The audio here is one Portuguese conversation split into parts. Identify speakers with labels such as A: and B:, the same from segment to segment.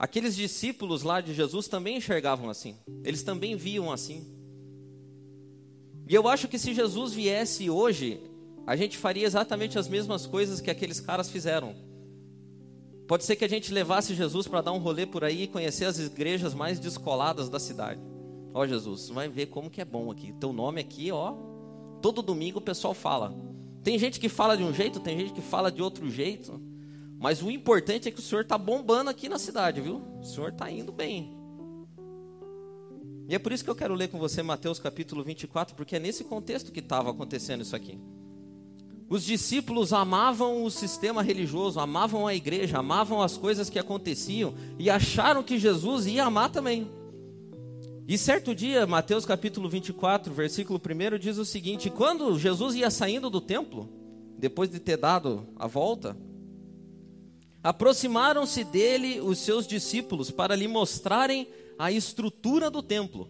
A: Aqueles discípulos lá de Jesus também enxergavam assim. Eles também viam assim. E eu acho que se Jesus viesse hoje, a gente faria exatamente as mesmas coisas que aqueles caras fizeram. Pode ser que a gente levasse Jesus para dar um rolê por aí e conhecer as igrejas mais descoladas da cidade. Ó Jesus, vai ver como que é bom aqui. Teu nome aqui, ó. Todo domingo o pessoal fala. Tem gente que fala de um jeito, tem gente que fala de outro jeito. Mas o importante é que o senhor está bombando aqui na cidade, viu? O senhor está indo bem. E é por isso que eu quero ler com você Mateus capítulo 24, porque é nesse contexto que estava acontecendo isso aqui. Os discípulos amavam o sistema religioso, amavam a igreja, amavam as coisas que aconteciam e acharam que Jesus ia amar também. E certo dia, Mateus capítulo 24, versículo 1 diz o seguinte: Quando Jesus ia saindo do templo, depois de ter dado a volta, Aproximaram-se dele os seus discípulos para lhe mostrarem a estrutura do templo.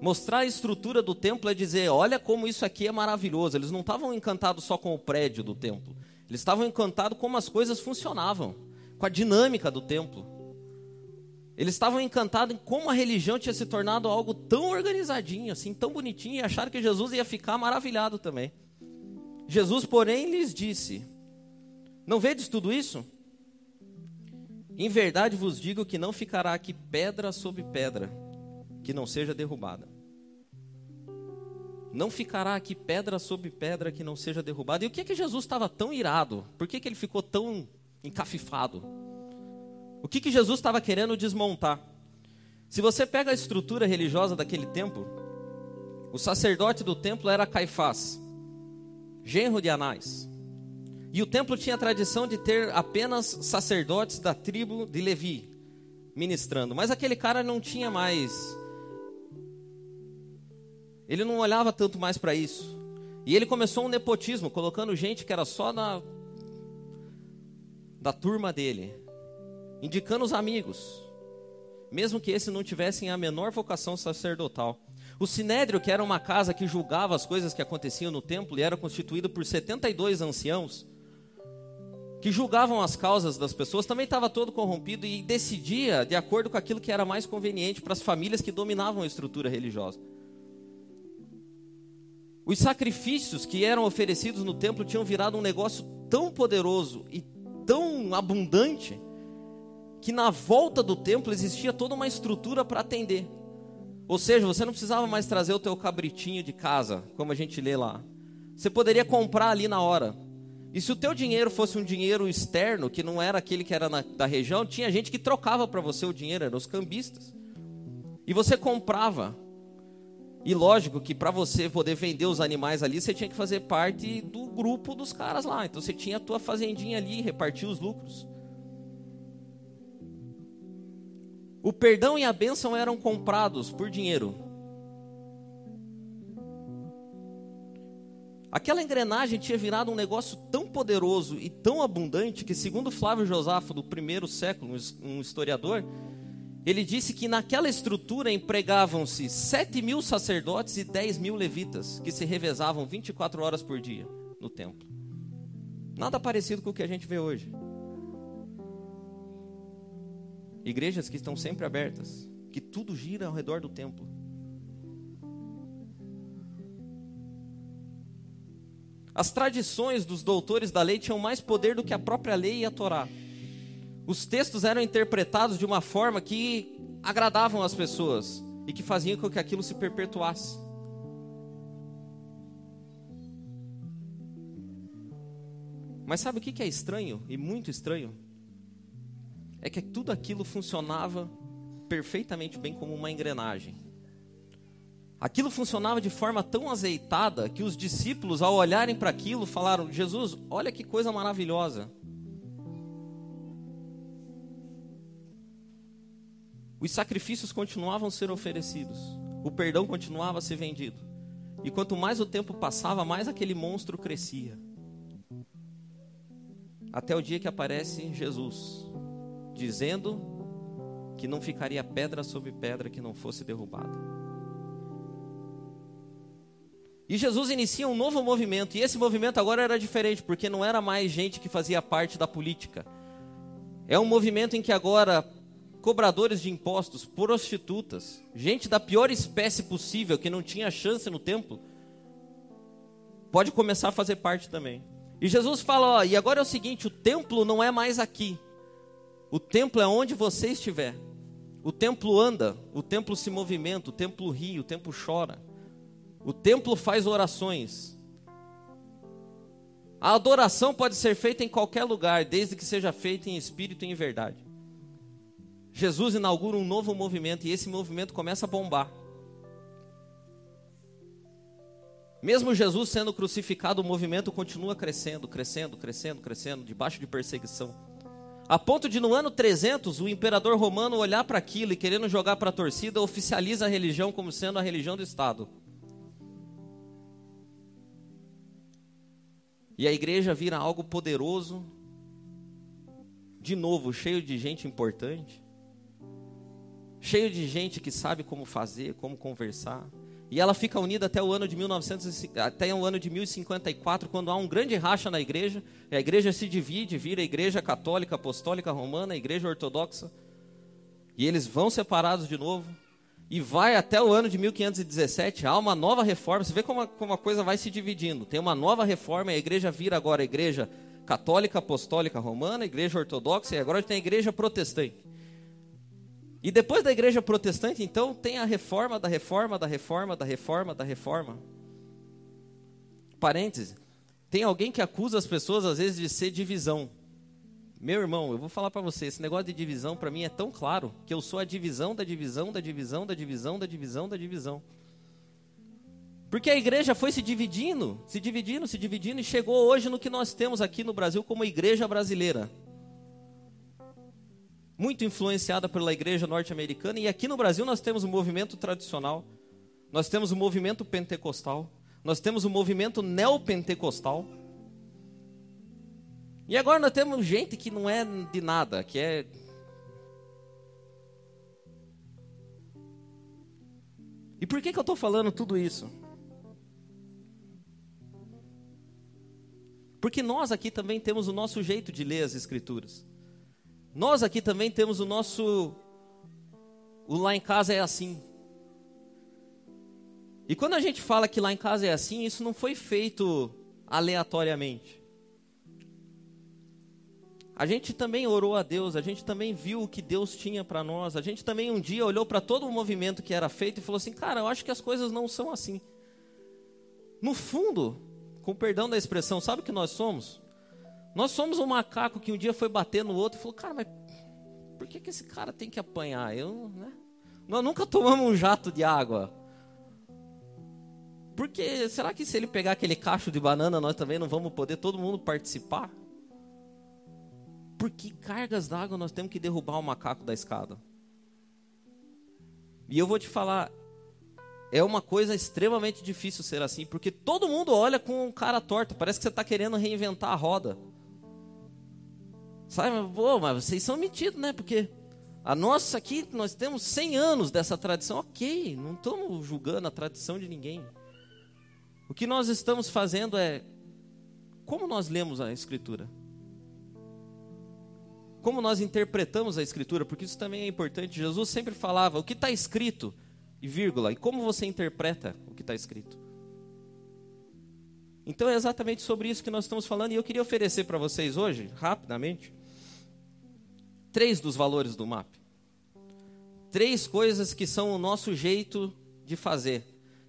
A: Mostrar a estrutura do templo é dizer: olha como isso aqui é maravilhoso. Eles não estavam encantados só com o prédio do templo, eles estavam encantados como as coisas funcionavam, com a dinâmica do templo. Eles estavam encantados em como a religião tinha se tornado algo tão organizadinho, assim, tão bonitinho, e acharam que Jesus ia ficar maravilhado também. Jesus, porém, lhes disse: não vedes tudo isso? Em verdade vos digo que não ficará aqui pedra sobre pedra que não seja derrubada. Não ficará aqui pedra sobre pedra que não seja derrubada. E o que é que Jesus estava tão irado? Por que, que ele ficou tão encafifado? O que, que Jesus estava querendo desmontar? Se você pega a estrutura religiosa daquele tempo, o sacerdote do templo era Caifás, genro de Anás. E o templo tinha a tradição de ter apenas sacerdotes da tribo de Levi ministrando. Mas aquele cara não tinha mais. Ele não olhava tanto mais para isso. E ele começou um nepotismo, colocando gente que era só da, da turma dele, indicando os amigos, mesmo que esses não tivessem a menor vocação sacerdotal. O sinédrio, que era uma casa que julgava as coisas que aconteciam no templo e era constituído por 72 anciãos, que julgavam as causas das pessoas, também estava todo corrompido e decidia de acordo com aquilo que era mais conveniente para as famílias que dominavam a estrutura religiosa. Os sacrifícios que eram oferecidos no templo tinham virado um negócio tão poderoso e tão abundante que na volta do templo existia toda uma estrutura para atender. Ou seja, você não precisava mais trazer o teu cabritinho de casa, como a gente lê lá. Você poderia comprar ali na hora. E se o teu dinheiro fosse um dinheiro externo, que não era aquele que era na, da região, tinha gente que trocava para você o dinheiro, eram os cambistas. E você comprava. E lógico que para você poder vender os animais ali, você tinha que fazer parte do grupo dos caras lá. Então você tinha a tua fazendinha ali, repartia os lucros. O perdão e a bênção eram comprados por dinheiro. Aquela engrenagem tinha virado um negócio tão poderoso e tão abundante que, segundo Flávio Josafo, do primeiro século, um historiador, ele disse que naquela estrutura empregavam-se 7 mil sacerdotes e 10 mil levitas, que se revezavam 24 horas por dia no templo. Nada parecido com o que a gente vê hoje. Igrejas que estão sempre abertas, que tudo gira ao redor do templo. As tradições dos doutores da lei tinham mais poder do que a própria lei e a Torá. Os textos eram interpretados de uma forma que agradavam as pessoas e que faziam com que aquilo se perpetuasse. Mas sabe o que é estranho e muito estranho? É que tudo aquilo funcionava perfeitamente bem como uma engrenagem. Aquilo funcionava de forma tão azeitada que os discípulos, ao olharem para aquilo, falaram: Jesus, olha que coisa maravilhosa. Os sacrifícios continuavam a ser oferecidos, o perdão continuava a ser vendido. E quanto mais o tempo passava, mais aquele monstro crescia. Até o dia que aparece Jesus, dizendo que não ficaria pedra sobre pedra que não fosse derrubada. E Jesus inicia um novo movimento, e esse movimento agora era diferente, porque não era mais gente que fazia parte da política. É um movimento em que agora cobradores de impostos, prostitutas, gente da pior espécie possível que não tinha chance no templo, pode começar a fazer parte também. E Jesus fala: ó, e agora é o seguinte: o templo não é mais aqui, o templo é onde você estiver. O templo anda, o templo se movimenta, o templo ri, o templo chora. O templo faz orações. A adoração pode ser feita em qualquer lugar, desde que seja feita em espírito e em verdade. Jesus inaugura um novo movimento e esse movimento começa a bombar. Mesmo Jesus sendo crucificado, o movimento continua crescendo, crescendo, crescendo, crescendo, debaixo de perseguição. A ponto de no ano 300 o imperador romano olhar para aquilo e querendo jogar para a torcida, oficializa a religião como sendo a religião do Estado. E a igreja vira algo poderoso, de novo, cheio de gente importante, cheio de gente que sabe como fazer, como conversar. E ela fica unida até o ano de 1900, até o ano de 1054, quando há um grande racha na igreja. a igreja se divide, vira a igreja católica, apostólica, romana, a igreja ortodoxa. E eles vão separados de novo. E vai até o ano de 1517, há uma nova reforma. Você vê como a, como a coisa vai se dividindo. Tem uma nova reforma, a igreja vira agora a igreja católica, apostólica, romana, a igreja ortodoxa, e agora tem a igreja protestante. E depois da igreja protestante, então, tem a reforma da reforma da reforma da reforma da reforma. Parêntese. Tem alguém que acusa as pessoas, às vezes, de ser divisão. Meu irmão, eu vou falar para você, esse negócio de divisão para mim é tão claro que eu sou a divisão da divisão da divisão da divisão da divisão da divisão. Porque a igreja foi se dividindo, se dividindo, se dividindo e chegou hoje no que nós temos aqui no Brasil como igreja brasileira muito influenciada pela igreja norte-americana, e aqui no Brasil nós temos o um movimento tradicional, nós temos o um movimento pentecostal, nós temos o um movimento neopentecostal. E agora nós temos gente que não é de nada, que é. E por que, que eu estou falando tudo isso? Porque nós aqui também temos o nosso jeito de ler as Escrituras. Nós aqui também temos o nosso. O lá em casa é assim. E quando a gente fala que lá em casa é assim, isso não foi feito aleatoriamente. A gente também orou a Deus, a gente também viu o que Deus tinha para nós, a gente também um dia olhou para todo o movimento que era feito e falou assim: cara, eu acho que as coisas não são assim. No fundo, com perdão da expressão, sabe o que nós somos? Nós somos um macaco que um dia foi bater no outro e falou, cara, mas por que, que esse cara tem que apanhar? Eu, né? Nós nunca tomamos um jato de água. Porque será que se ele pegar aquele cacho de banana, nós também não vamos poder todo mundo participar? Por que cargas d'água nós temos que derrubar o macaco da escada? E eu vou te falar, é uma coisa extremamente difícil ser assim, porque todo mundo olha com cara torta, parece que você está querendo reinventar a roda. Sabe, pô, mas vocês são metidos, né? Porque a nossa aqui, nós temos 100 anos dessa tradição. Ok, não estamos julgando a tradição de ninguém. O que nós estamos fazendo é como nós lemos a Escritura. Como nós interpretamos a Escritura, porque isso também é importante. Jesus sempre falava o que está escrito, e vírgula, e como você interpreta o que está escrito. Então é exatamente sobre isso que nós estamos falando, e eu queria oferecer para vocês hoje, rapidamente, três dos valores do MAP. Três coisas que são o nosso jeito de fazer.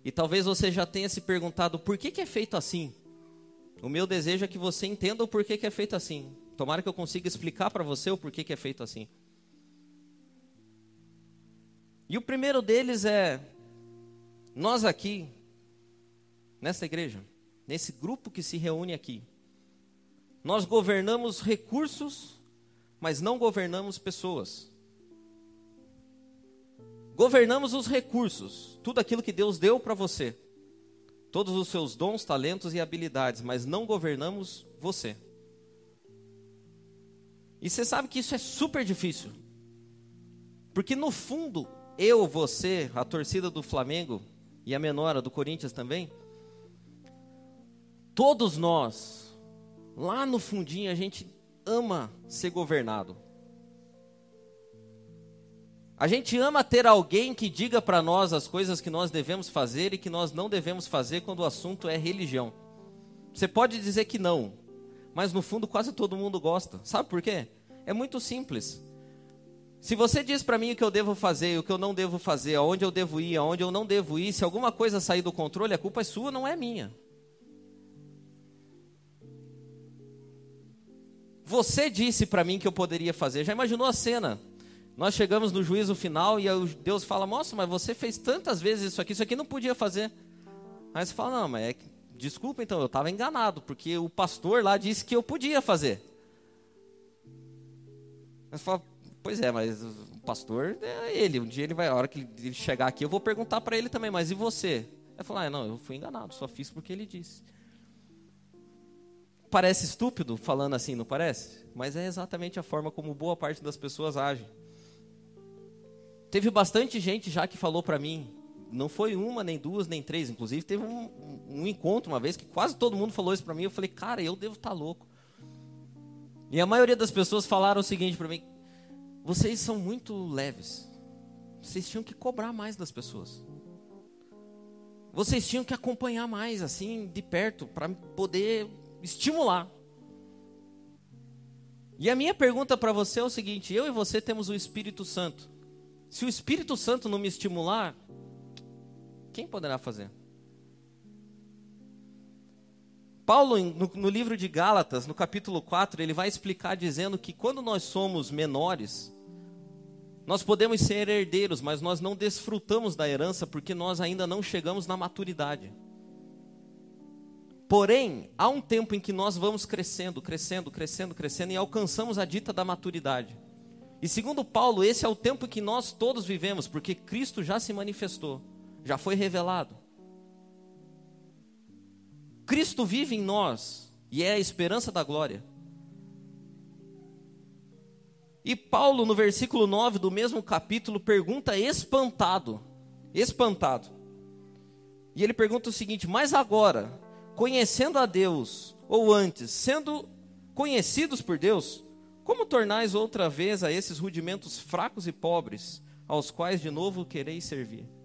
A: E talvez você já tenha se perguntado por que, que é feito assim. O meu desejo é que você entenda o porquê que é feito assim. Tomara que eu consiga explicar para você o porquê que é feito assim. E o primeiro deles é: nós aqui, nessa igreja, nesse grupo que se reúne aqui, nós governamos recursos mas não governamos pessoas. Governamos os recursos, tudo aquilo que Deus deu para você, todos os seus dons, talentos e habilidades, mas não governamos você. E você sabe que isso é super difícil, porque no fundo, eu, você, a torcida do Flamengo e a menora do Corinthians também, todos nós, lá no fundinho, a gente ama ser governado. A gente ama ter alguém que diga para nós as coisas que nós devemos fazer e que nós não devemos fazer quando o assunto é religião. Você pode dizer que não, mas no fundo quase todo mundo gosta. Sabe por quê? É muito simples. Se você diz para mim o que eu devo fazer, o que eu não devo fazer, aonde eu devo ir, aonde eu não devo ir, se alguma coisa sair do controle, a culpa é sua, não é minha. Você disse para mim que eu poderia fazer. Já imaginou a cena? Nós chegamos no juízo final e Deus fala: Nossa, mas você fez tantas vezes isso aqui, isso aqui não podia fazer. Aí você fala: Não, mas é que, desculpa então, eu estava enganado, porque o pastor lá disse que eu podia fazer. Você fala: Pois é, mas o pastor é ele. Um dia ele vai, a hora que ele chegar aqui, eu vou perguntar para ele também: Mas e você? Ele fala: ah, Não, eu fui enganado, só fiz porque ele disse. Parece estúpido falando assim, não parece? Mas é exatamente a forma como boa parte das pessoas agem. Teve bastante gente já que falou para mim, não foi uma, nem duas, nem três, inclusive teve um, um encontro uma vez que quase todo mundo falou isso para mim. Eu falei, cara, eu devo estar tá louco. E a maioria das pessoas falaram o seguinte para mim: vocês são muito leves. Vocês tinham que cobrar mais das pessoas. Vocês tinham que acompanhar mais, assim, de perto, para poder estimular. E a minha pergunta para você é o seguinte: eu e você temos o Espírito Santo. Se o Espírito Santo não me estimular, quem poderá fazer? Paulo, no, livro de Gálatas, no capítulo 4, ele vai explicar dizendo que quando nós somos menores, nós podemos ser herdeiros, mas nós não desfrutamos da herança porque nós ainda não chegamos na maturidade. Porém, há um tempo em que nós vamos crescendo, crescendo, crescendo, crescendo e alcançamos a dita da maturidade. E segundo Paulo, esse é o tempo que nós todos vivemos, porque Cristo já se manifestou, já foi revelado. Cristo vive em nós e é a esperança da glória. E Paulo, no versículo 9 do mesmo capítulo, pergunta espantado, espantado. E ele pergunta o seguinte: Mas agora, conhecendo a Deus, ou antes, sendo conhecidos por Deus, como tornais outra vez a esses rudimentos fracos e pobres, aos quais de novo quereis servir?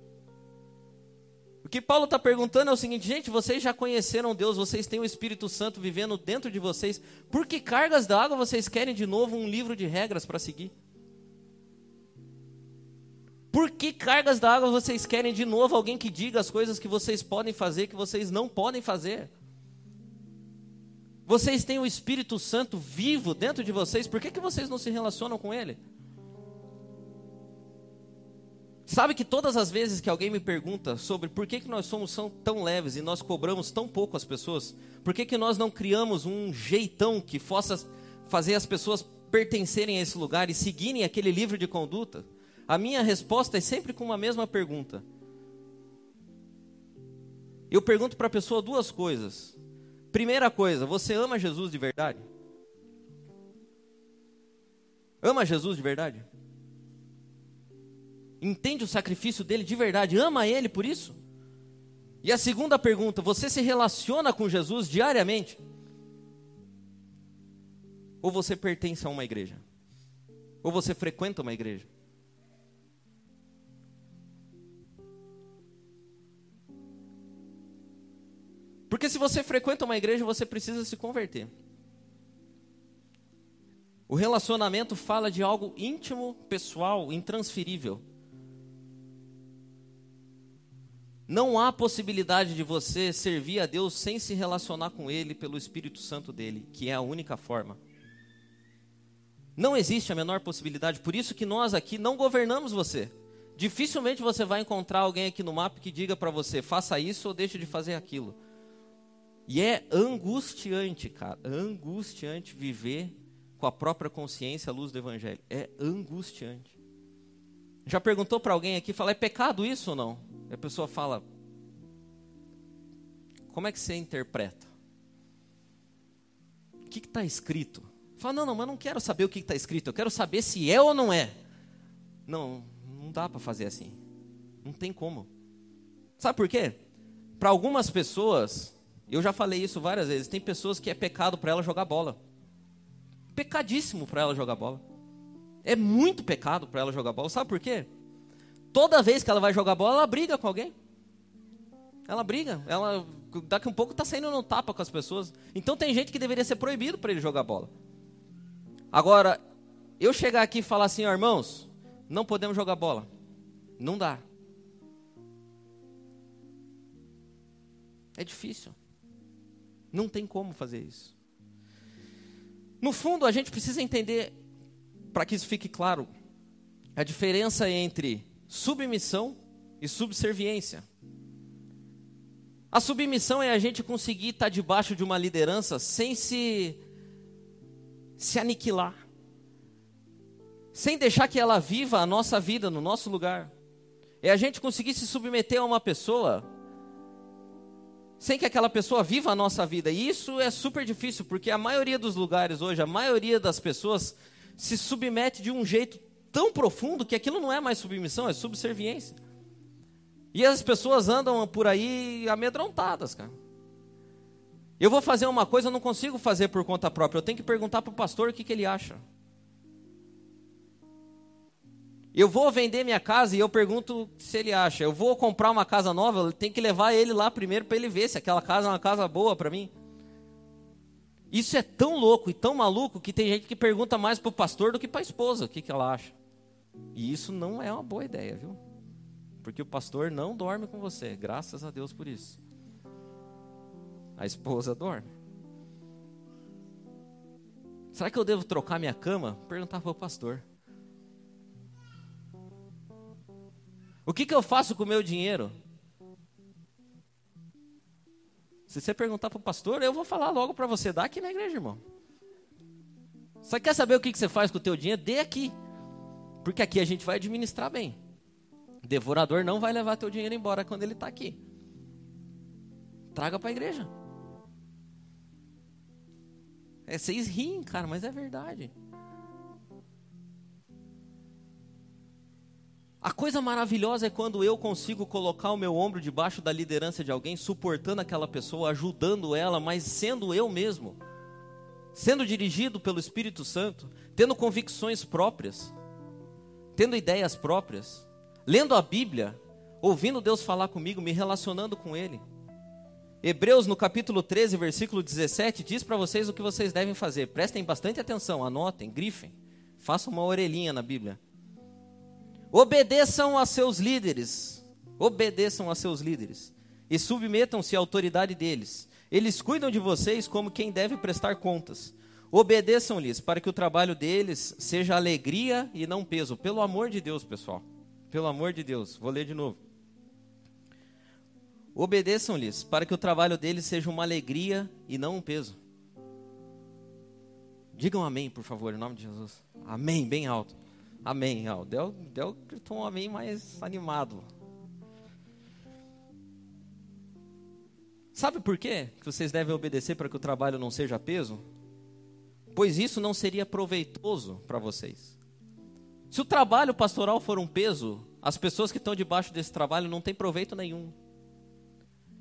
A: Que Paulo está perguntando é o seguinte, gente, vocês já conheceram Deus, vocês têm o Espírito Santo vivendo dentro de vocês, por que cargas d'água vocês querem de novo um livro de regras para seguir? Por que cargas d'água vocês querem de novo alguém que diga as coisas que vocês podem fazer, que vocês não podem fazer? Vocês têm o Espírito Santo vivo dentro de vocês, por que, que vocês não se relacionam com Ele? Sabe que todas as vezes que alguém me pergunta sobre por que, que nós somos tão leves e nós cobramos tão pouco as pessoas, por que, que nós não criamos um jeitão que possa fazer as pessoas pertencerem a esse lugar e seguirem aquele livro de conduta? A minha resposta é sempre com uma mesma pergunta. Eu pergunto para a pessoa duas coisas. Primeira coisa, você ama Jesus de verdade? Ama Jesus de verdade? Entende o sacrifício dele de verdade? Ama ele por isso? E a segunda pergunta, você se relaciona com Jesus diariamente? Ou você pertence a uma igreja? Ou você frequenta uma igreja? Porque se você frequenta uma igreja, você precisa se converter. O relacionamento fala de algo íntimo, pessoal, intransferível. Não há possibilidade de você servir a Deus sem se relacionar com Ele pelo Espírito Santo dele, que é a única forma. Não existe a menor possibilidade, por isso que nós aqui não governamos você. Dificilmente você vai encontrar alguém aqui no mapa que diga para você, faça isso ou deixe de fazer aquilo. E é angustiante, cara, angustiante viver com a própria consciência à luz do Evangelho. É angustiante. Já perguntou para alguém aqui, fala, é pecado isso ou não? E a pessoa fala, como é que você interpreta? O que está escrito? Fala, não, não, mas não quero saber o que está escrito, eu quero saber se é ou não é. Não, não dá para fazer assim. Não tem como. Sabe por quê? Para algumas pessoas, eu já falei isso várias vezes. Tem pessoas que é pecado para ela jogar bola. Pecadíssimo para ela jogar bola. É muito pecado para ela jogar bola. Sabe por quê? Toda vez que ela vai jogar bola, ela briga com alguém. Ela briga. Ela daqui a um pouco está saindo no tapa com as pessoas. Então tem gente que deveria ser proibido para ele jogar bola. Agora, eu chegar aqui e falar assim, oh, irmãos, não podemos jogar bola. Não dá. É difícil. Não tem como fazer isso. No fundo, a gente precisa entender, para que isso fique claro, a diferença entre submissão e subserviência. A submissão é a gente conseguir estar debaixo de uma liderança sem se se aniquilar. Sem deixar que ela viva a nossa vida no nosso lugar. É a gente conseguir se submeter a uma pessoa sem que aquela pessoa viva a nossa vida. E isso é super difícil, porque a maioria dos lugares hoje, a maioria das pessoas se submete de um jeito tão profundo que aquilo não é mais submissão, é subserviência. E as pessoas andam por aí amedrontadas, cara. Eu vou fazer uma coisa, eu não consigo fazer por conta própria. Eu tenho que perguntar para o pastor o que, que ele acha. Eu vou vender minha casa e eu pergunto se ele acha. Eu vou comprar uma casa nova, eu tenho que levar ele lá primeiro para ele ver se aquela casa é uma casa boa para mim. Isso é tão louco e tão maluco que tem gente que pergunta mais para o pastor do que para a esposa o que, que ela acha. E isso não é uma boa ideia, viu? Porque o pastor não dorme com você, graças a Deus por isso. A esposa dorme. Será que eu devo trocar minha cama? Perguntar para o pastor. O que, que eu faço com o meu dinheiro? Se você perguntar para o pastor, eu vou falar logo para você. Dá aqui na igreja, irmão. Você quer saber o que, que você faz com o teu dinheiro? Dê aqui. Porque aqui a gente vai administrar bem. Devorador não vai levar teu dinheiro embora quando ele está aqui. Traga para a igreja. É, vocês riem, cara, mas é verdade. A coisa maravilhosa é quando eu consigo colocar o meu ombro debaixo da liderança de alguém, suportando aquela pessoa, ajudando ela, mas sendo eu mesmo, sendo dirigido pelo Espírito Santo, tendo convicções próprias, tendo ideias próprias, lendo a Bíblia, ouvindo Deus falar comigo, me relacionando com Ele. Hebreus, no capítulo 13, versículo 17, diz para vocês o que vocês devem fazer. Prestem bastante atenção, anotem, grifem, façam uma orelhinha na Bíblia. Obedeçam a seus líderes. Obedeçam a seus líderes. E submetam-se à autoridade deles. Eles cuidam de vocês como quem deve prestar contas. Obedeçam-lhes para que o trabalho deles seja alegria e não peso. Pelo amor de Deus, pessoal. Pelo amor de Deus. Vou ler de novo. Obedeçam-lhes para que o trabalho deles seja uma alegria e não um peso. Digam amém, por favor, em nome de Jesus. Amém, bem alto. Amém. O Del, Del um amém mais animado. Sabe por quê que vocês devem obedecer para que o trabalho não seja peso? Pois isso não seria proveitoso para vocês. Se o trabalho pastoral for um peso, as pessoas que estão debaixo desse trabalho não têm proveito nenhum.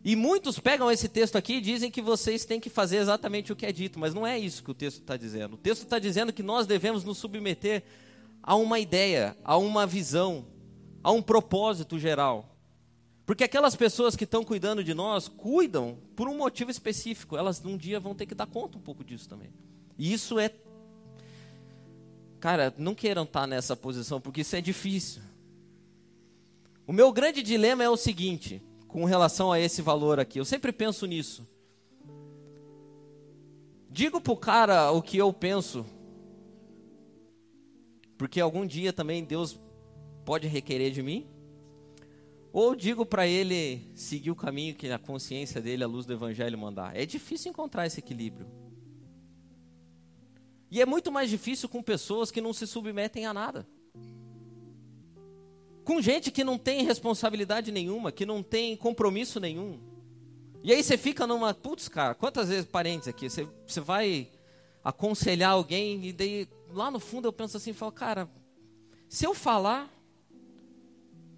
A: E muitos pegam esse texto aqui e dizem que vocês têm que fazer exatamente o que é dito, mas não é isso que o texto está dizendo. O texto está dizendo que nós devemos nos submeter a uma ideia, a uma visão, a um propósito geral. Porque aquelas pessoas que estão cuidando de nós, cuidam por um motivo específico. Elas um dia vão ter que dar conta um pouco disso também. E isso é. Cara, não queiram estar nessa posição, porque isso é difícil. O meu grande dilema é o seguinte, com relação a esse valor aqui. Eu sempre penso nisso. Digo pro cara o que eu penso porque algum dia também Deus pode requerer de mim. Ou digo para ele seguir o caminho que a consciência dele, a luz do evangelho mandar. É difícil encontrar esse equilíbrio. E é muito mais difícil com pessoas que não se submetem a nada. Com gente que não tem responsabilidade nenhuma, que não tem compromisso nenhum. E aí você fica numa. Putz, cara, quantas vezes parentes aqui? Você, você vai aconselhar alguém e daí lá no fundo eu penso assim, falo, cara, se eu falar,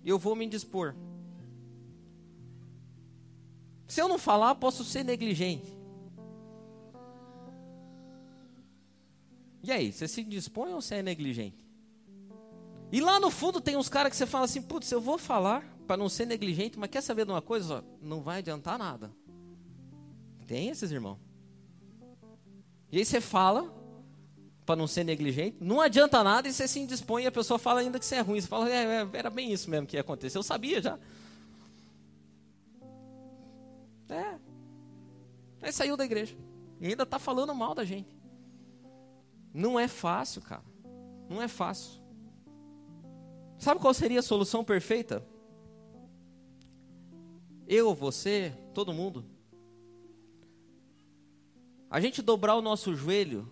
A: eu vou me indispor. Se eu não falar, posso ser negligente. E aí, você se dispõe ou você é negligente? E lá no fundo tem uns caras que você fala assim, putz, eu vou falar para não ser negligente, mas quer saber de uma coisa? Não vai adiantar nada. Tem esses irmãos. E aí você fala, para não ser negligente, não adianta nada e você se indispõe e a pessoa fala ainda que você é ruim. Você fala, é, é, era bem isso mesmo que ia acontecer, eu sabia já. É. Aí saiu da igreja. E ainda está falando mal da gente. Não é fácil, cara. Não é fácil. Sabe qual seria a solução perfeita? Eu, você, todo mundo. A gente dobrar o nosso joelho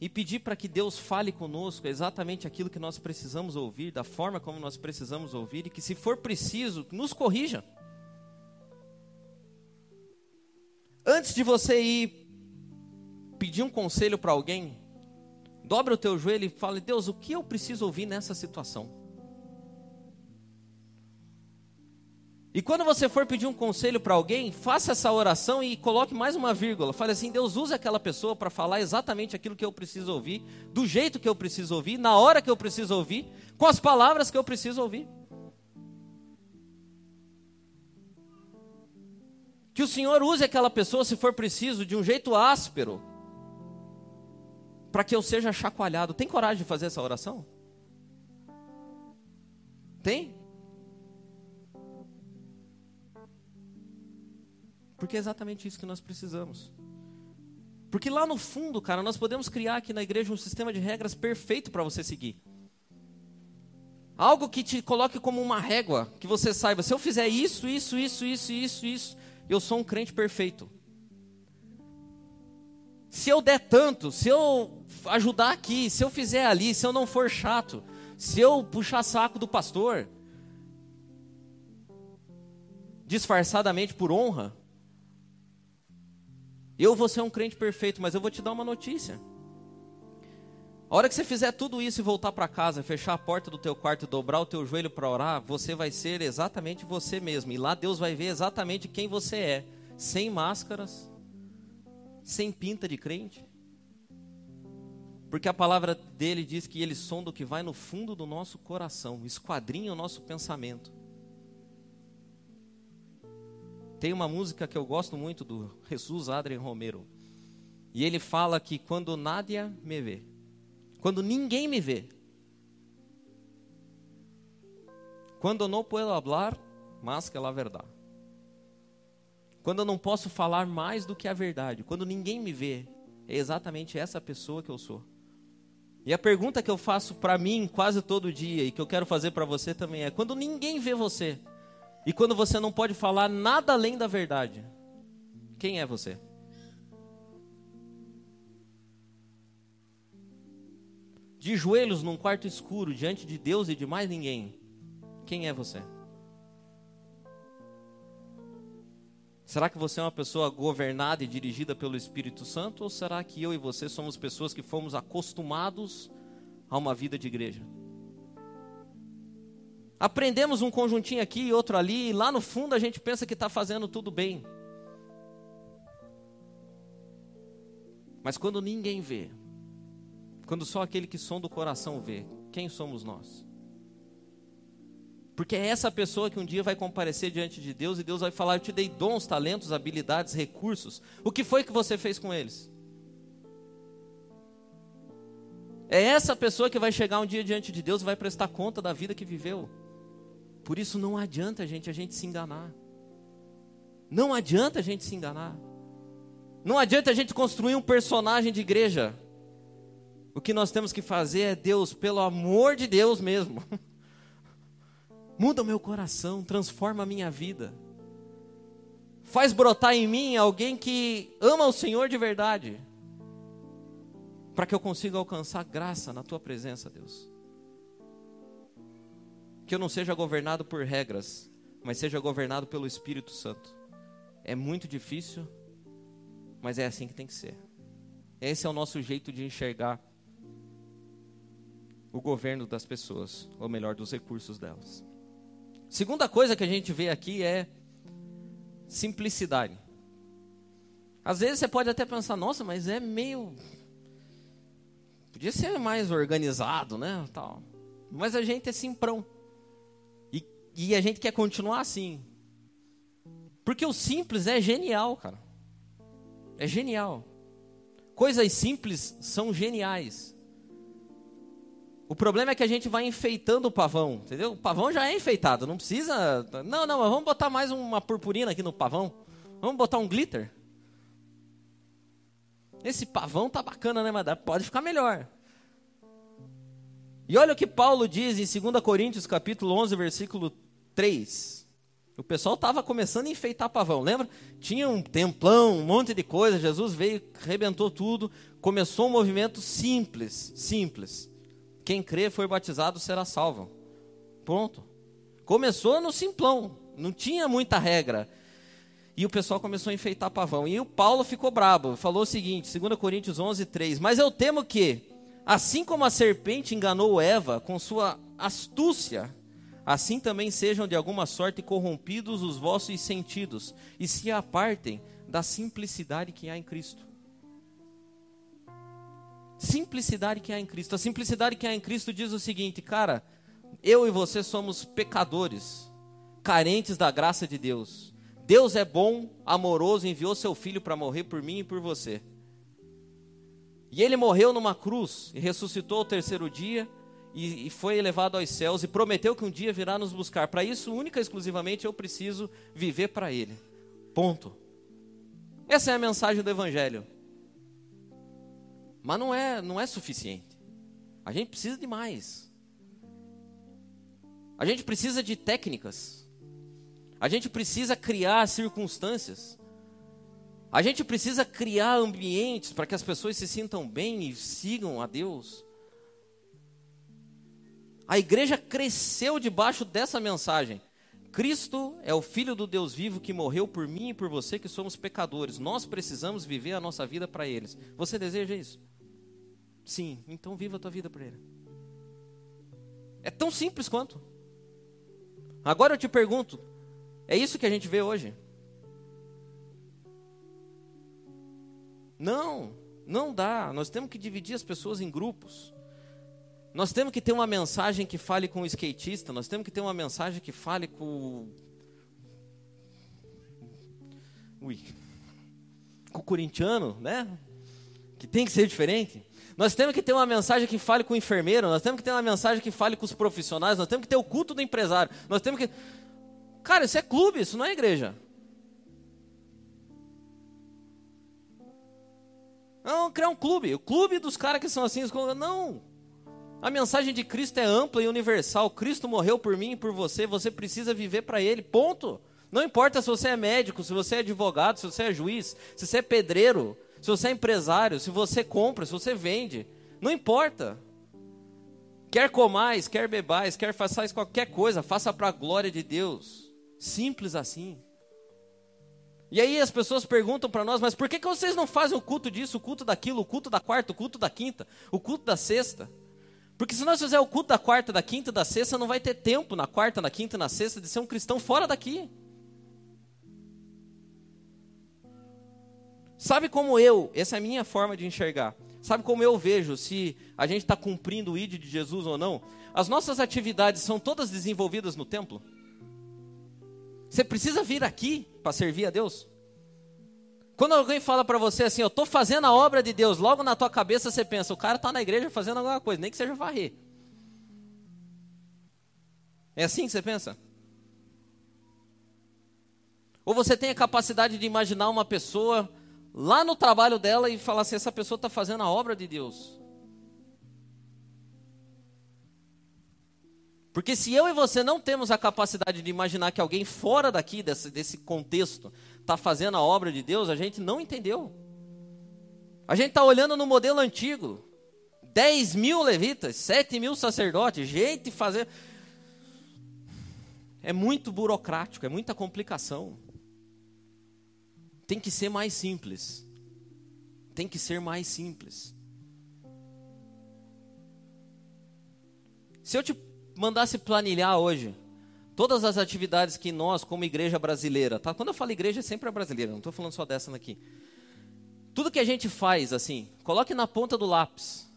A: e pedir para que Deus fale conosco exatamente aquilo que nós precisamos ouvir, da forma como nós precisamos ouvir, e que, se for preciso, nos corrija. Antes de você ir pedir um conselho para alguém, dobre o teu joelho e fale: Deus, o que eu preciso ouvir nessa situação? E quando você for pedir um conselho para alguém, faça essa oração e coloque mais uma vírgula. Fale assim: Deus use aquela pessoa para falar exatamente aquilo que eu preciso ouvir, do jeito que eu preciso ouvir, na hora que eu preciso ouvir, com as palavras que eu preciso ouvir. Que o Senhor use aquela pessoa, se for preciso, de um jeito áspero, para que eu seja chacoalhado. Tem coragem de fazer essa oração? Tem? Porque é exatamente isso que nós precisamos. Porque lá no fundo, cara, nós podemos criar aqui na igreja um sistema de regras perfeito para você seguir. Algo que te coloque como uma régua, que você saiba, se eu fizer isso, isso, isso, isso, isso, isso, eu sou um crente perfeito. Se eu der tanto, se eu ajudar aqui, se eu fizer ali, se eu não for chato, se eu puxar saco do pastor, disfarçadamente por honra, eu vou ser um crente perfeito, mas eu vou te dar uma notícia. A hora que você fizer tudo isso e voltar para casa, fechar a porta do teu quarto e dobrar o teu joelho para orar, você vai ser exatamente você mesmo. E lá Deus vai ver exatamente quem você é, sem máscaras, sem pinta de crente. Porque a palavra dele diz que ele sonda o que vai no fundo do nosso coração, esquadrinha o nosso pensamento. Tem uma música que eu gosto muito do Jesus Adrien Romero. E ele fala que quando Nádia me vê, quando ninguém me vê, quando não posso falar mais que a verdade, quando eu não posso falar mais do que a verdade, quando ninguém me vê, é exatamente essa pessoa que eu sou. E a pergunta que eu faço para mim quase todo dia e que eu quero fazer para você também é: quando ninguém vê você, e quando você não pode falar nada além da verdade, quem é você? De joelhos num quarto escuro, diante de Deus e de mais ninguém, quem é você? Será que você é uma pessoa governada e dirigida pelo Espírito Santo? Ou será que eu e você somos pessoas que fomos acostumados a uma vida de igreja? Aprendemos um conjuntinho aqui e outro ali, e lá no fundo a gente pensa que está fazendo tudo bem. Mas quando ninguém vê, quando só aquele que som do coração vê, quem somos nós? Porque é essa pessoa que um dia vai comparecer diante de Deus e Deus vai falar: Eu te dei dons, talentos, habilidades, recursos. O que foi que você fez com eles? É essa pessoa que vai chegar um dia diante de Deus e vai prestar conta da vida que viveu. Por isso não adianta a gente a gente se enganar. Não adianta a gente se enganar. Não adianta a gente construir um personagem de igreja. O que nós temos que fazer é Deus, pelo amor de Deus mesmo. Muda o meu coração, transforma a minha vida. Faz brotar em mim alguém que ama o Senhor de verdade. Para que eu consiga alcançar graça na tua presença, Deus que eu não seja governado por regras, mas seja governado pelo Espírito Santo. É muito difícil, mas é assim que tem que ser. Esse é o nosso jeito de enxergar o governo das pessoas, ou melhor, dos recursos delas. Segunda coisa que a gente vê aqui é simplicidade. Às vezes você pode até pensar, nossa, mas é meio Podia ser mais organizado, né? Tal. Mas a gente é simprão. E, e a gente quer continuar assim. Porque o simples é genial, cara. É genial. Coisas simples são geniais. O problema é que a gente vai enfeitando o pavão, entendeu? O pavão já é enfeitado, não precisa. Não, não, vamos botar mais uma purpurina aqui no pavão. Vamos botar um glitter. Esse pavão tá bacana, né, mas pode ficar melhor. E olha o que Paulo diz em 2 Coríntios, capítulo 11, versículo 3. O pessoal estava começando a enfeitar pavão, lembra? Tinha um templão, um monte de coisa, Jesus veio, arrebentou tudo, começou um movimento simples, simples. Quem crê foi batizado será salvo. Pronto. Começou no simplão, não tinha muita regra. E o pessoal começou a enfeitar pavão. E o Paulo ficou brabo, falou o seguinte, 2 Coríntios 11, 3. Mas eu temo que, assim como a serpente enganou Eva com sua astúcia, assim também sejam de alguma sorte corrompidos os vossos sentidos e se apartem da simplicidade que há em Cristo simplicidade que há em Cristo. A simplicidade que há em Cristo diz o seguinte, cara, eu e você somos pecadores, carentes da graça de Deus. Deus é bom, amoroso, enviou seu filho para morrer por mim e por você. E ele morreu numa cruz e ressuscitou ao terceiro dia e, e foi elevado aos céus e prometeu que um dia virá nos buscar. Para isso, única e exclusivamente, eu preciso viver para ele. Ponto. Essa é a mensagem do Evangelho. Mas não é, não é suficiente. A gente precisa de mais. A gente precisa de técnicas. A gente precisa criar circunstâncias. A gente precisa criar ambientes para que as pessoas se sintam bem e sigam a Deus. A igreja cresceu debaixo dessa mensagem. Cristo é o Filho do Deus vivo que morreu por mim e por você que somos pecadores. Nós precisamos viver a nossa vida para eles. Você deseja isso? Sim, então viva a tua vida por Ele. É tão simples quanto. Agora eu te pergunto: é isso que a gente vê hoje? Não, não dá. Nós temos que dividir as pessoas em grupos. Nós temos que ter uma mensagem que fale com o skatista, nós temos que ter uma mensagem que fale com. Ui. Com o corintiano, né? Que tem que ser diferente. Nós temos que ter uma mensagem que fale com o enfermeiro, nós temos que ter uma mensagem que fale com os profissionais, nós temos que ter o culto do empresário, nós temos que. Cara, isso é clube, isso não é igreja. Não, criar um clube, o clube dos caras que são assim, não. A mensagem de Cristo é ampla e universal. Cristo morreu por mim e por você, você precisa viver para Ele, ponto. Não importa se você é médico, se você é advogado, se você é juiz, se você é pedreiro, se você é empresário, se você compra, se você vende, não importa. Quer comais, quer bebais, quer façais qualquer coisa, faça para a glória de Deus. Simples assim. E aí as pessoas perguntam para nós, mas por que, que vocês não fazem o culto disso, o culto daquilo, o culto da quarta, o culto da quinta, o culto da sexta? Porque se nós fizermos o culto da quarta, da quinta, da sexta, não vai ter tempo na quarta, na quinta, na sexta de ser um cristão fora daqui. Sabe como eu, essa é a minha forma de enxergar, sabe como eu vejo se a gente está cumprindo o ID de Jesus ou não? As nossas atividades são todas desenvolvidas no templo? Você precisa vir aqui para servir a Deus? Quando alguém fala para você assim, eu estou fazendo a obra de Deus, logo na tua cabeça você pensa, o cara está na igreja fazendo alguma coisa, nem que seja varrer. É assim que você pensa? Ou você tem a capacidade de imaginar uma pessoa lá no trabalho dela e falar assim: essa pessoa está fazendo a obra de Deus. Porque se eu e você não temos a capacidade de imaginar que alguém fora daqui, desse, desse contexto, está fazendo a obra de Deus, a gente não entendeu. A gente está olhando no modelo antigo. 10 mil levitas, 7 mil sacerdotes, gente fazer. É muito burocrático, é muita complicação tem que ser mais simples. Tem que ser mais simples. Se eu te mandasse planilhar hoje todas as atividades que nós, como igreja brasileira, tá? Quando eu falo igreja, é sempre a brasileira, não estou falando só dessa daqui. Tudo que a gente faz, assim, coloque na ponta do lápis.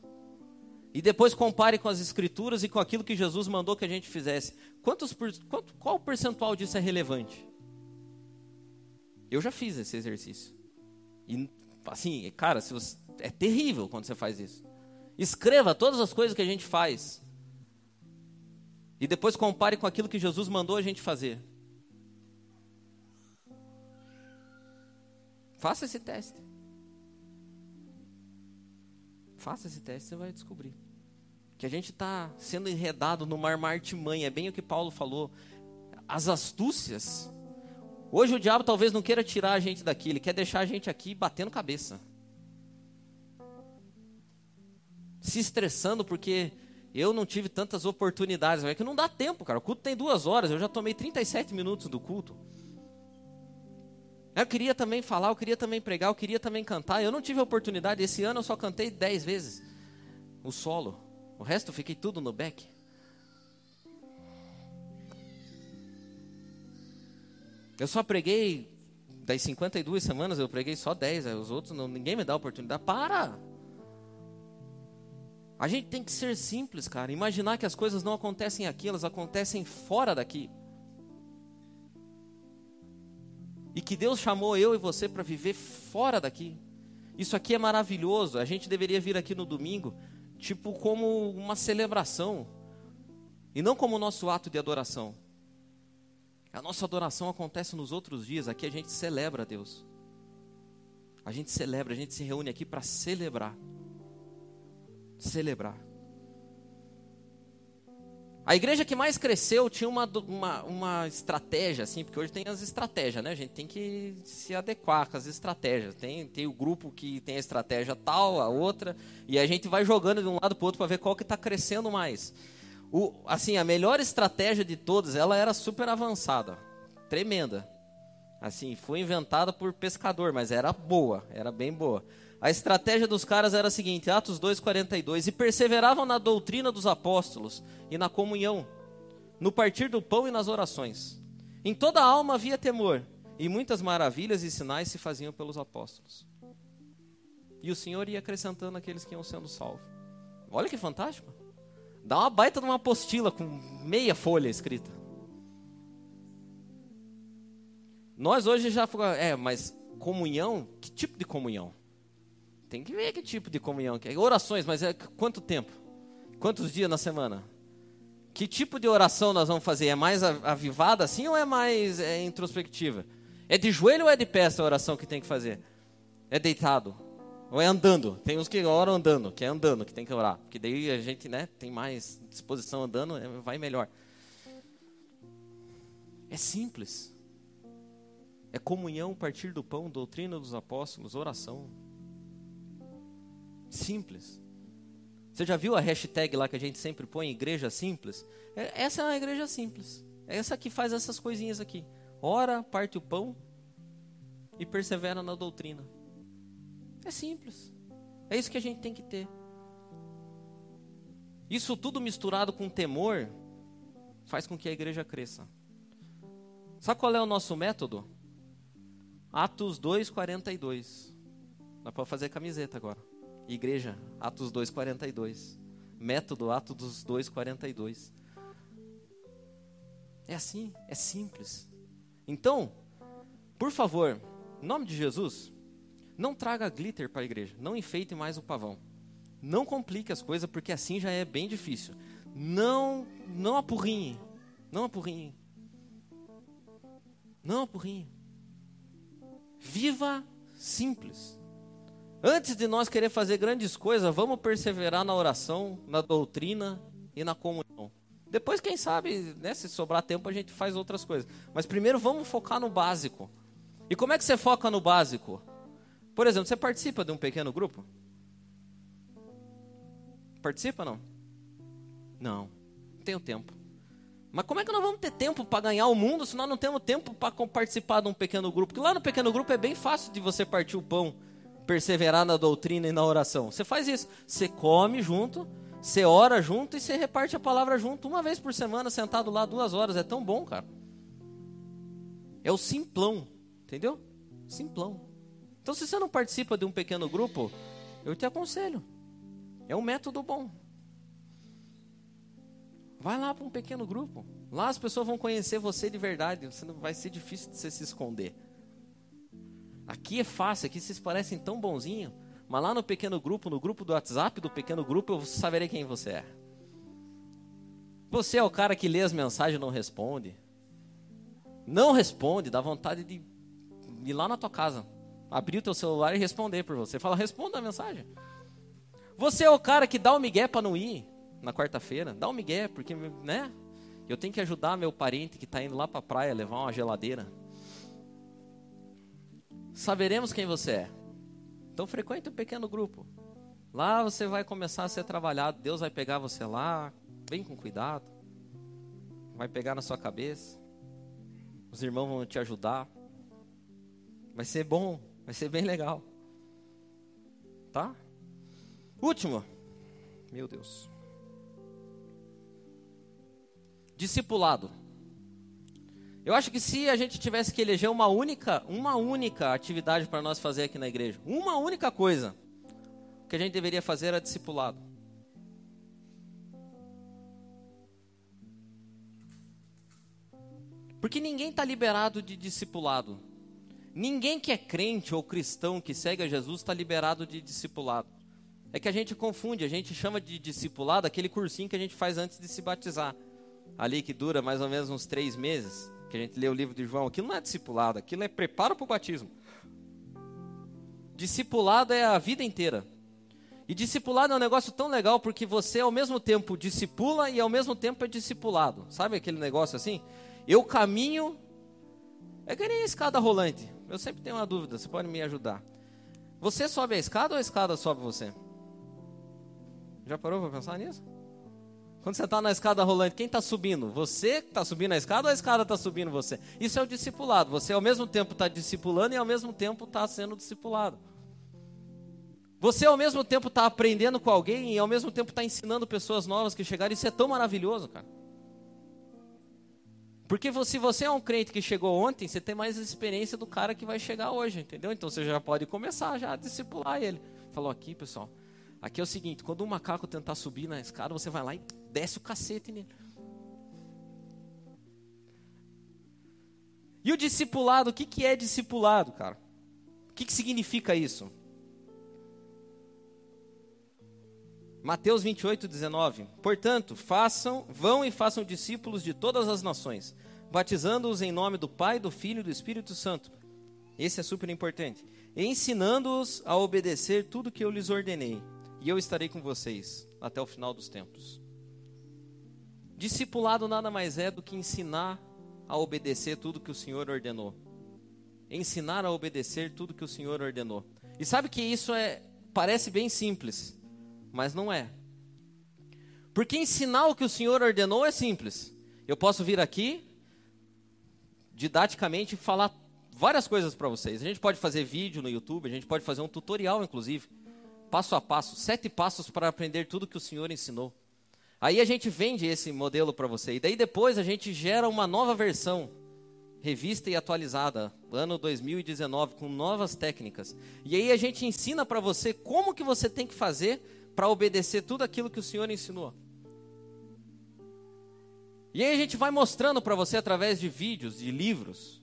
A: E depois compare com as escrituras e com aquilo que Jesus mandou que a gente fizesse. Quantos, quanto, qual percentual disso é relevante? Eu já fiz esse exercício. E assim, cara, você, é terrível quando você faz isso. Escreva todas as coisas que a gente faz. E depois compare com aquilo que Jesus mandou a gente fazer. Faça esse teste. Faça esse teste, você vai descobrir. Que a gente está sendo enredado numa artimanha, é bem o que Paulo falou. As astúcias. Hoje o diabo talvez não queira tirar a gente daqui, ele quer deixar a gente aqui batendo cabeça. Se estressando porque eu não tive tantas oportunidades. É que não dá tempo, cara. O culto tem duas horas, eu já tomei 37 minutos do culto. Eu queria também falar, eu queria também pregar, eu queria também cantar. Eu não tive oportunidade. Esse ano eu só cantei dez vezes o solo. O resto eu fiquei tudo no back. Eu só preguei das 52 semanas, eu preguei só 10. Os outros, não, ninguém me dá oportunidade. Para! A gente tem que ser simples, cara. Imaginar que as coisas não acontecem aqui, elas acontecem fora daqui. E que Deus chamou eu e você para viver fora daqui. Isso aqui é maravilhoso. A gente deveria vir aqui no domingo, tipo como uma celebração, e não como o nosso ato de adoração. A nossa adoração acontece nos outros dias, aqui a gente celebra a Deus. A gente celebra, a gente se reúne aqui para celebrar. Celebrar. A igreja que mais cresceu tinha uma, uma, uma, estratégia, assim, porque hoje tem as estratégias, né? A gente tem que se adequar com as estratégias. Tem, tem o grupo que tem a estratégia tal, a outra, e a gente vai jogando de um lado para o outro para ver qual que está crescendo mais. O, assim, a melhor estratégia de todas, ela era super avançada, tremenda. Assim, foi inventada por pescador, mas era boa, era bem boa. A estratégia dos caras era a seguinte, Atos 2:42, e perseveravam na doutrina dos apóstolos e na comunhão, no partir do pão e nas orações. Em toda a alma havia temor, e muitas maravilhas e sinais se faziam pelos apóstolos. E o Senhor ia acrescentando aqueles que iam sendo salvos. Olha que fantástico. Dá uma baita de uma apostila com meia folha escrita. Nós hoje já é, mas comunhão, que tipo de comunhão? Tem que ver que tipo de comunhão é. Orações, mas é quanto tempo? Quantos dias na semana? Que tipo de oração nós vamos fazer? É mais avivada assim ou é mais é, introspectiva? É de joelho ou é de pé essa oração que tem que fazer? É deitado? Ou é andando? Tem uns que oram andando, que é andando que tem que orar. Porque daí a gente né, tem mais disposição andando, é, vai melhor. É simples. É comunhão, partir do pão, doutrina dos apóstolos, oração. Simples. Você já viu a hashtag lá que a gente sempre põe, igreja simples? É, essa é uma igreja simples. É essa que faz essas coisinhas aqui. Ora, parte o pão e persevera na doutrina. É simples. É isso que a gente tem que ter. Isso tudo misturado com temor faz com que a igreja cresça. Sabe qual é o nosso método? Atos 2:42. Dá para fazer camiseta agora. Igreja, Atos 2:42. Método Atos 2:42. É assim, é simples. Então, por favor, em nome de Jesus, não traga glitter para a igreja, não enfeite mais o pavão. Não complique as coisas, porque assim já é bem difícil. Não, não apurrinhe, não apurrinhe. Não apurrinhe. Viva simples. Antes de nós querer fazer grandes coisas, vamos perseverar na oração, na doutrina e na comunhão. Depois, quem sabe, né, se sobrar tempo, a gente faz outras coisas. Mas primeiro vamos focar no básico. E como é que você foca no básico? Por exemplo, você participa de um pequeno grupo? Participa não? Não, não tenho tempo. Mas como é que nós vamos ter tempo para ganhar o mundo se nós não temos tempo para participar de um pequeno grupo? Porque lá no pequeno grupo é bem fácil de você partir o pão perseverar na doutrina e na oração. Você faz isso. Você come junto, você ora junto e você reparte a palavra junto uma vez por semana, sentado lá duas horas. É tão bom, cara. É o simplão, entendeu? Simplão. Então, se você não participa de um pequeno grupo, eu te aconselho. É um método bom. Vai lá para um pequeno grupo. Lá as pessoas vão conhecer você de verdade. Você não vai ser difícil de você se esconder. Aqui é fácil, aqui vocês parecem tão bonzinho, mas lá no pequeno grupo, no grupo do WhatsApp do pequeno grupo, eu saberei quem você é. Você é o cara que lê as mensagens e não responde. Não responde, dá vontade de ir lá na tua casa, abrir o teu celular e responder por você. Fala, responda a mensagem. Você é o cara que dá o migué para não ir na quarta-feira. Dá o migué, porque, né? Eu tenho que ajudar meu parente que está indo lá para a praia levar uma geladeira. Saberemos quem você é. Então frequente um pequeno grupo. Lá você vai começar a ser trabalhado. Deus vai pegar você lá, bem com cuidado. Vai pegar na sua cabeça. Os irmãos vão te ajudar. Vai ser bom, vai ser bem legal. Tá? Último. Meu Deus. Discipulado. Eu acho que se a gente tivesse que eleger uma única, uma única atividade para nós fazer aqui na igreja, uma única coisa, que a gente deveria fazer era discipulado. Porque ninguém está liberado de discipulado. Ninguém que é crente ou cristão que segue a Jesus está liberado de discipulado. É que a gente confunde, a gente chama de discipulado aquele cursinho que a gente faz antes de se batizar. Ali que dura mais ou menos uns três meses, que a gente lê o livro de João. Aquilo não é discipulado, aquilo é preparo para o batismo. Discipulado é a vida inteira. E discipulado é um negócio tão legal porque você ao mesmo tempo discipula e ao mesmo tempo é discipulado. Sabe aquele negócio assim? Eu caminho. É que nem escada rolante. Eu sempre tenho uma dúvida, você pode me ajudar. Você sobe a escada ou a escada sobe você? Já parou para pensar nisso? Quando você está na escada rolante, quem está subindo? Você está subindo a escada ou a escada está subindo você? Isso é o discipulado. Você ao mesmo tempo está discipulando e ao mesmo tempo está sendo discipulado. Você ao mesmo tempo está aprendendo com alguém e ao mesmo tempo está ensinando pessoas novas que chegaram. Isso é tão maravilhoso, cara. Porque se você é um crente que chegou ontem, você tem mais experiência do cara que vai chegar hoje, entendeu? Então você já pode começar já a discipular ele. Falou aqui, pessoal. Aqui é o seguinte, quando um macaco tentar subir na escada, você vai lá e desce o cacete nele. E o discipulado, o que, que é discipulado, cara? O que, que significa isso? Mateus 28, 19. Portanto, façam, vão e façam discípulos de todas as nações, batizando-os em nome do Pai, do Filho e do Espírito Santo. Esse é super importante. Ensinando-os a obedecer tudo que eu lhes ordenei, e eu estarei com vocês até o final dos tempos. Discipulado nada mais é do que ensinar a obedecer tudo que o Senhor ordenou. Ensinar a obedecer tudo que o Senhor ordenou. E sabe que isso é parece bem simples mas não é. Porque ensinar o que o Senhor ordenou é simples. Eu posso vir aqui, didaticamente, falar várias coisas para vocês. A gente pode fazer vídeo no YouTube, a gente pode fazer um tutorial, inclusive, passo a passo, sete passos para aprender tudo que o Senhor ensinou. Aí a gente vende esse modelo para você. E daí depois a gente gera uma nova versão, revista e atualizada, ano 2019, com novas técnicas. E aí a gente ensina para você como que você tem que fazer para obedecer tudo aquilo que o Senhor ensinou. E aí a gente vai mostrando para você através de vídeos, de livros,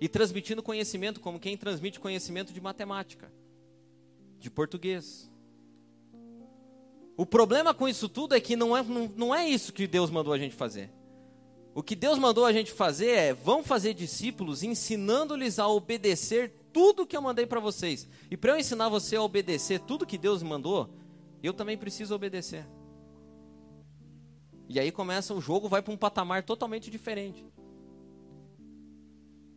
A: e transmitindo conhecimento como quem transmite conhecimento de matemática, de português. O problema com isso tudo é que não é, não, não é isso que Deus mandou a gente fazer. O que Deus mandou a gente fazer é: vão fazer discípulos ensinando-lhes a obedecer tudo que eu mandei para vocês. E para eu ensinar você a obedecer tudo que Deus mandou, eu também preciso obedecer. E aí começa o jogo, vai para um patamar totalmente diferente.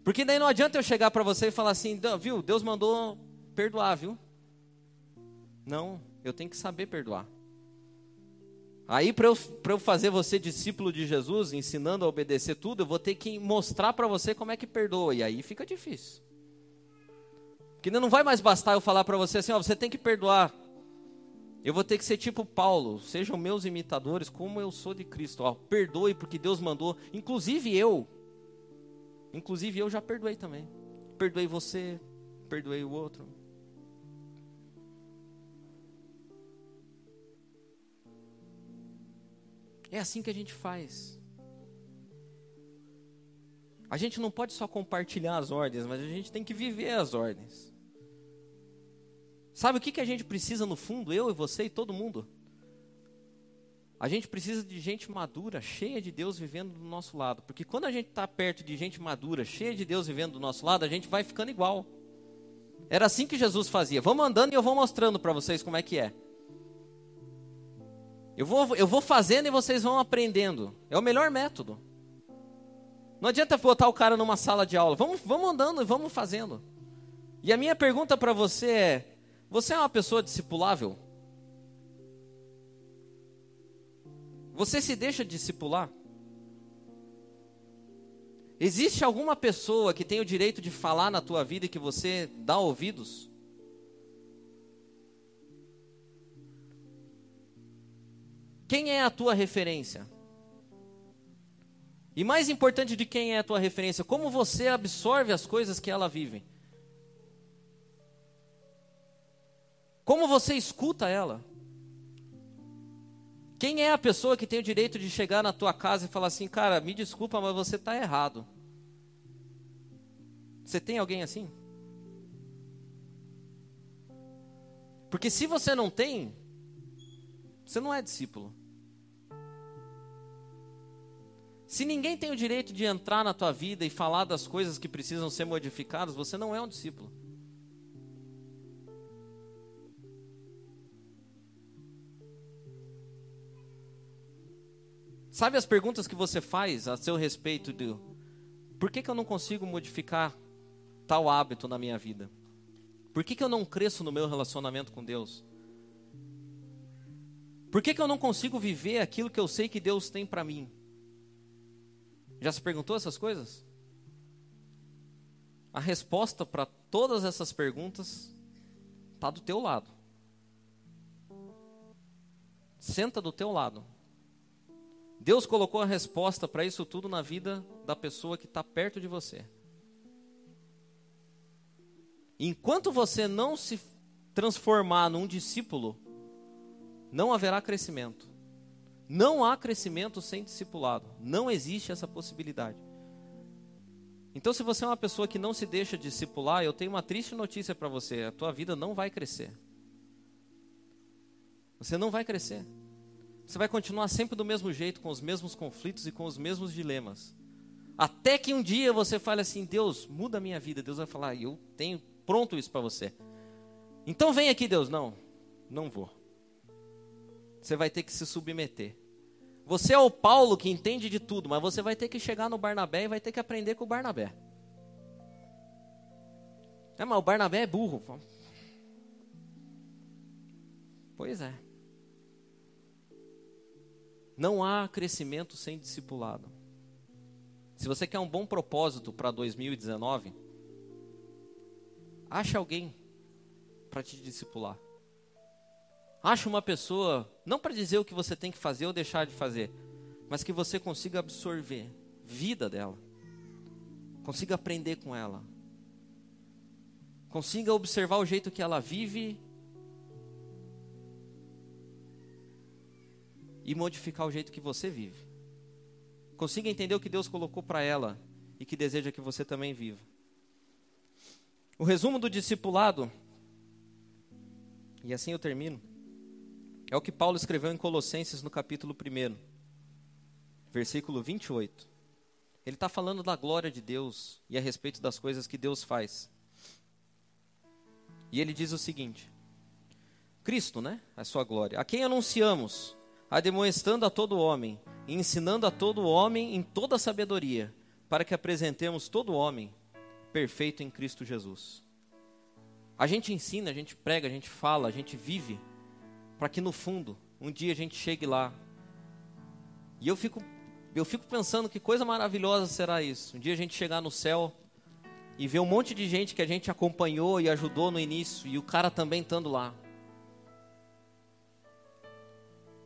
A: Porque daí não adianta eu chegar para você e falar assim, viu, Deus mandou perdoar, viu? Não, eu tenho que saber perdoar. Aí, para eu, eu fazer você discípulo de Jesus, ensinando a obedecer tudo, eu vou ter que mostrar para você como é que perdoa. E aí fica difícil. Porque não vai mais bastar eu falar para você assim, ó, você tem que perdoar. Eu vou ter que ser tipo Paulo, sejam meus imitadores como eu sou de Cristo. Ó, perdoe porque Deus mandou, inclusive eu. Inclusive eu já perdoei também. Perdoei você, perdoei o outro. É assim que a gente faz. A gente não pode só compartilhar as ordens, mas a gente tem que viver as ordens. Sabe o que, que a gente precisa no fundo, eu e você e todo mundo? A gente precisa de gente madura, cheia de Deus vivendo do nosso lado. Porque quando a gente está perto de gente madura, cheia de Deus vivendo do nosso lado, a gente vai ficando igual. Era assim que Jesus fazia. Vamos andando e eu vou mostrando para vocês como é que é. Eu vou, eu vou fazendo e vocês vão aprendendo. É o melhor método. Não adianta botar o cara numa sala de aula. Vamos, vamos andando e vamos fazendo. E a minha pergunta para você é: você é uma pessoa discipulável? Você se deixa discipular? Existe alguma pessoa que tem o direito de falar na tua vida e que você dá ouvidos? Quem é a tua referência? E mais importante de quem é a tua referência, como você absorve as coisas que ela vive? Como você escuta ela? Quem é a pessoa que tem o direito de chegar na tua casa e falar assim, cara, me desculpa, mas você está errado? Você tem alguém assim? Porque se você não tem, você não é discípulo. Se ninguém tem o direito de entrar na tua vida e falar das coisas que precisam ser modificadas, você não é um discípulo. Sabe as perguntas que você faz a seu respeito de por que, que eu não consigo modificar tal hábito na minha vida? Por que, que eu não cresço no meu relacionamento com Deus? Por que, que eu não consigo viver aquilo que eu sei que Deus tem para mim? Já se perguntou essas coisas? A resposta para todas essas perguntas está do teu lado. Senta do teu lado. Deus colocou a resposta para isso tudo na vida da pessoa que está perto de você. Enquanto você não se transformar num discípulo, não haverá crescimento. Não há crescimento sem discipulado. Não existe essa possibilidade. Então, se você é uma pessoa que não se deixa discipular, eu tenho uma triste notícia para você: a tua vida não vai crescer. Você não vai crescer. Você vai continuar sempre do mesmo jeito, com os mesmos conflitos e com os mesmos dilemas. Até que um dia você fale assim: Deus, muda a minha vida. Deus vai falar: Eu tenho pronto isso para você. Então vem aqui, Deus. Não, não vou. Você vai ter que se submeter. Você é o Paulo que entende de tudo, mas você vai ter que chegar no Barnabé e vai ter que aprender com o Barnabé. É, mas o Barnabé é burro. Pois é. Não há crescimento sem discipulado. Se você quer um bom propósito para 2019, ache alguém para te discipular. Ache uma pessoa, não para dizer o que você tem que fazer ou deixar de fazer, mas que você consiga absorver vida dela. Consiga aprender com ela. Consiga observar o jeito que ela vive e modificar o jeito que você vive. Consiga entender o que Deus colocou para ela e que deseja que você também viva. O resumo do discipulado, e assim eu termino, é o que Paulo escreveu em Colossenses no capítulo 1, versículo 28. Ele está falando da glória de Deus e a respeito das coisas que Deus faz. E ele diz o seguinte: Cristo, né? A sua glória. A quem anunciamos ademoestando a todo homem, e ensinando a todo homem em toda sabedoria, para que apresentemos todo homem perfeito em Cristo Jesus. A gente ensina, a gente prega, a gente fala, a gente vive, para que no fundo, um dia a gente chegue lá. E eu fico, eu fico pensando que coisa maravilhosa será isso. Um dia a gente chegar no céu e ver um monte de gente que a gente acompanhou e ajudou no início, e o cara também estando lá.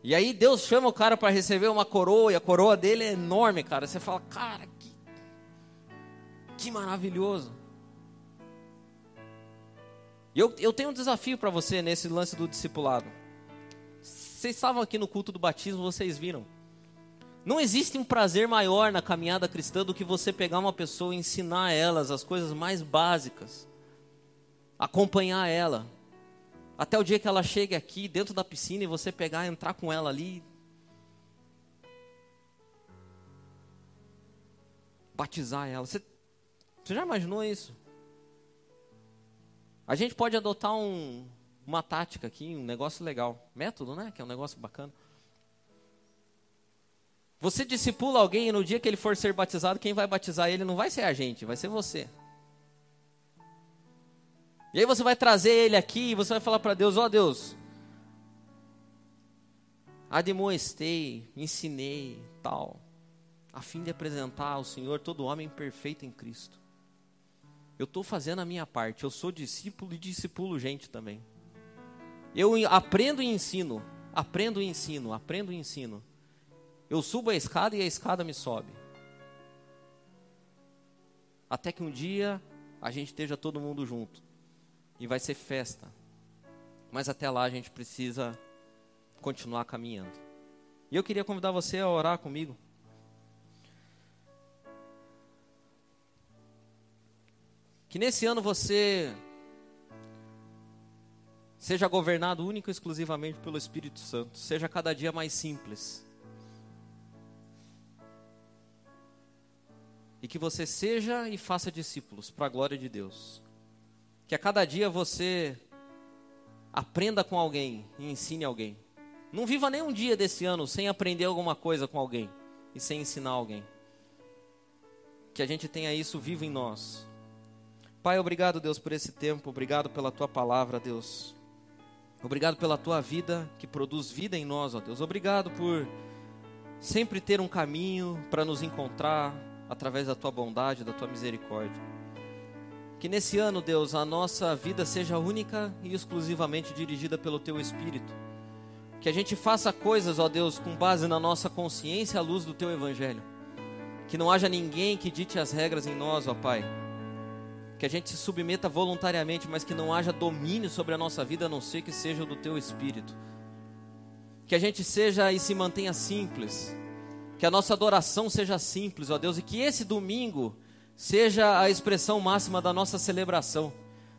A: E aí Deus chama o cara para receber uma coroa, e a coroa dele é enorme, cara. Você fala, cara, que, que maravilhoso. Eu, eu tenho um desafio para você nesse lance do discipulado. Vocês estavam aqui no culto do batismo, vocês viram. Não existe um prazer maior na caminhada cristã do que você pegar uma pessoa e ensinar elas as coisas mais básicas, acompanhar ela, até o dia que ela chegue aqui dentro da piscina e você pegar, entrar com ela ali, batizar ela. Você, você já imaginou isso? A gente pode adotar um, uma tática aqui, um negócio legal, método, né? Que é um negócio bacana. Você discipula alguém e no dia que ele for ser batizado, quem vai batizar ele não vai ser a gente, vai ser você. E aí você vai trazer ele aqui e você vai falar para Deus: Ó oh, Deus, admoestei, ensinei, tal, a fim de apresentar ao Senhor todo homem perfeito em Cristo. Eu estou fazendo a minha parte, eu sou discípulo e discipulo gente também. Eu aprendo e ensino, aprendo e ensino, aprendo e ensino. Eu subo a escada e a escada me sobe. Até que um dia a gente esteja todo mundo junto. E vai ser festa. Mas até lá a gente precisa continuar caminhando. E eu queria convidar você a orar comigo. Que nesse ano você seja governado único e exclusivamente pelo Espírito Santo, seja cada dia mais simples. e que você seja e faça discípulos para a glória de Deus. Que a cada dia você aprenda com alguém e ensine alguém. Não viva nem um dia desse ano sem aprender alguma coisa com alguém e sem ensinar alguém. Que a gente tenha isso vivo em nós. Pai, obrigado, Deus, por esse tempo. Obrigado pela tua palavra, Deus. Obrigado pela tua vida que produz vida em nós, ó Deus. Obrigado por sempre ter um caminho para nos encontrar, através da tua bondade, da tua misericórdia. Que nesse ano, Deus, a nossa vida seja única e exclusivamente dirigida pelo teu Espírito. Que a gente faça coisas, ó Deus, com base na nossa consciência à luz do teu Evangelho. Que não haja ninguém que dite as regras em nós, ó Pai. Que a gente se submeta voluntariamente, mas que não haja domínio sobre a nossa vida a não ser que seja do teu Espírito. Que a gente seja e se mantenha simples que a nossa adoração seja simples, ó Deus, e que esse domingo seja a expressão máxima da nossa celebração.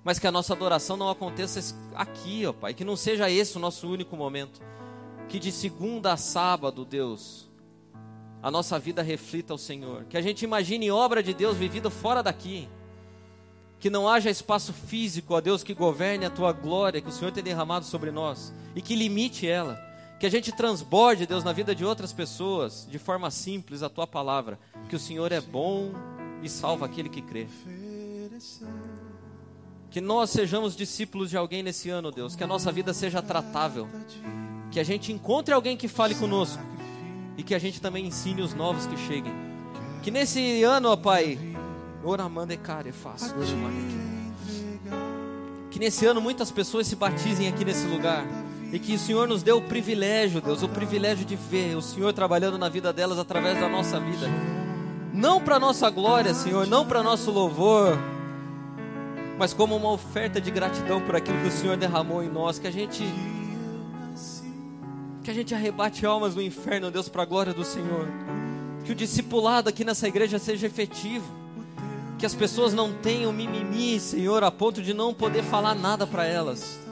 A: Mas que a nossa adoração não aconteça aqui, ó Pai, que não seja esse o nosso único momento. Que de segunda a sábado, Deus, a nossa vida reflita o Senhor. Que a gente imagine obra de Deus vivida fora daqui. Que não haja espaço físico, ó Deus, que governe a tua glória que o Senhor tem derramado sobre nós e que limite ela que a gente transborde, Deus, na vida de outras pessoas, de forma simples, a tua palavra. Que o Senhor é bom e salva aquele que crê. Que nós sejamos discípulos de alguém nesse ano, Deus. Que a nossa vida seja tratável. Que a gente encontre alguém que fale conosco. E que a gente também ensine os novos que cheguem. Que nesse ano, ó Pai. Que nesse ano muitas pessoas se batizem aqui nesse lugar e que o Senhor nos deu o privilégio, Deus, o privilégio de ver o Senhor trabalhando na vida delas através da nossa vida. Não para nossa glória, Senhor, não para nosso louvor, mas como uma oferta de gratidão por aquilo que o Senhor derramou em nós, que a gente que a gente arrebate almas no inferno, Deus, para a glória do Senhor. Que o discipulado aqui nessa igreja seja efetivo. Que as pessoas não tenham mimimi, Senhor, a ponto de não poder falar nada para elas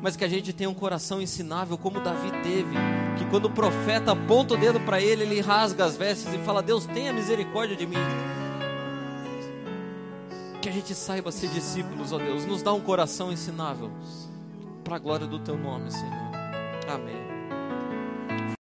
A: mas que a gente tenha um coração ensinável como Davi teve, que quando o profeta aponta o dedo para ele, ele rasga as vestes e fala: Deus, tenha misericórdia de mim. Que a gente saiba ser discípulos, ó Deus, nos dá um coração ensinável, para a glória do Teu nome, Senhor. Amém.